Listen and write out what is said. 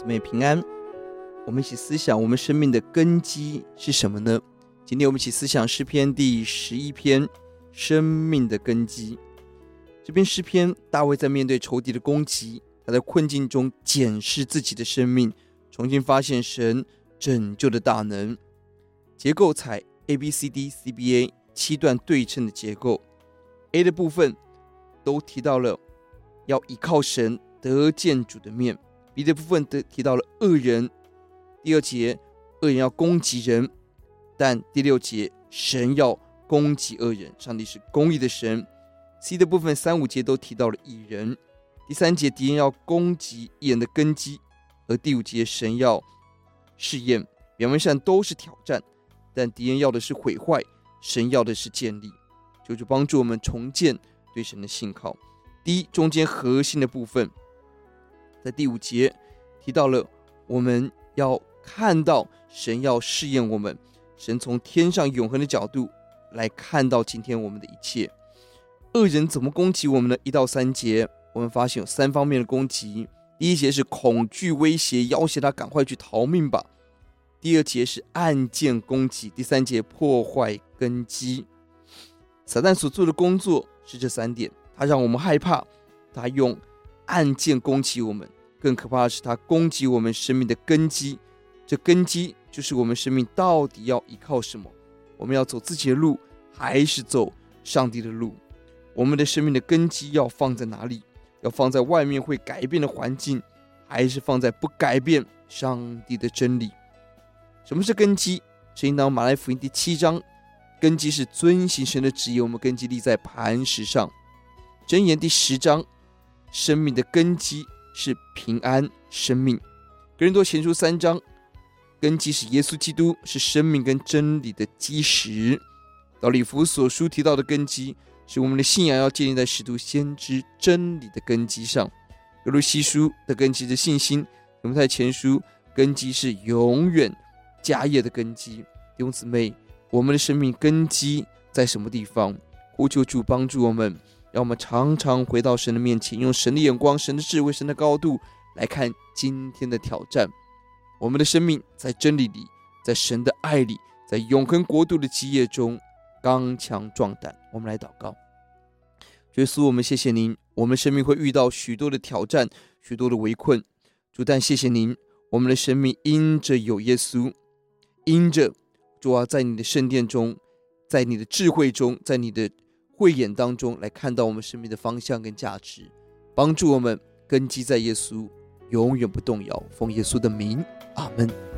姊妹平安。我们一起思想，我们生命的根基是什么呢？今天我们一起思想诗篇第十一篇，生命的根基。这篇诗篇，大卫在面对仇敌的攻击，他在困境中检视自己的生命，重新发现神拯救的大能。结构采 A B C D C B A 七段对称的结构。A 的部分都提到了要依靠神得见主的面，B 的部分得提到了恶人。第二节，恶人要攻击人，但第六节，神要攻击恶人，上帝是公义的神。C 的部分三五节都提到了蚁人，第三节敌人要攻击义人的根基，而第五节神要试验，表面上都是挑战，但敌人要的是毁坏，神要的是建立，就是帮助我们重建对神的信靠。第一，中间核心的部分，在第五节提到了我们要看到神要试验我们，神从天上永恒的角度来看到今天我们的一切。恶人怎么攻击我们呢？一到三节，我们发现有三方面的攻击。第一节是恐惧威胁，要挟他赶快去逃命吧。第二节是暗箭攻击，第三节破坏根基。撒旦所做的工作是这三点，他让我们害怕，他用暗箭攻击我们，更可怕的是它攻击我们生命的根基。这根基就是我们生命到底要依靠什么？我们要走自己的路，还是走上帝的路？我们的生命的根基要放在哪里？要放在外面会改变的环境，还是放在不改变上帝的真理？什么是根基？圣经当马来福音第七章，根基是遵行神的旨意。我们根基立在磐石上。箴言第十章，生命的根基是平安生命。格林多前书三章，根基是耶稣基督，是生命跟真理的基石。到以弗所书提到的根基。是我们的信仰要建立在使徒先知真理的根基上。格鲁西书的根基是信心，提摩太前书根基是永远家业的根基。弟兄姊妹，我们的生命根基在什么地方？呼求主帮助我们，让我们常常回到神的面前，用神的眼光、神的智慧、神的高度来看今天的挑战。我们的生命在真理里，在神的爱里，在永恒国度的基业中。刚强壮胆，我们来祷告。耶稣，我们谢谢您。我们生命会遇到许多的挑战，许多的围困。主，但谢谢您，我们的生命因着有耶稣，因着主啊，在你的圣殿中，在你的智慧中，在你的慧眼当中来看到我们生命的方向跟价值，帮助我们根基在耶稣，永远不动摇。奉耶稣的名，阿门。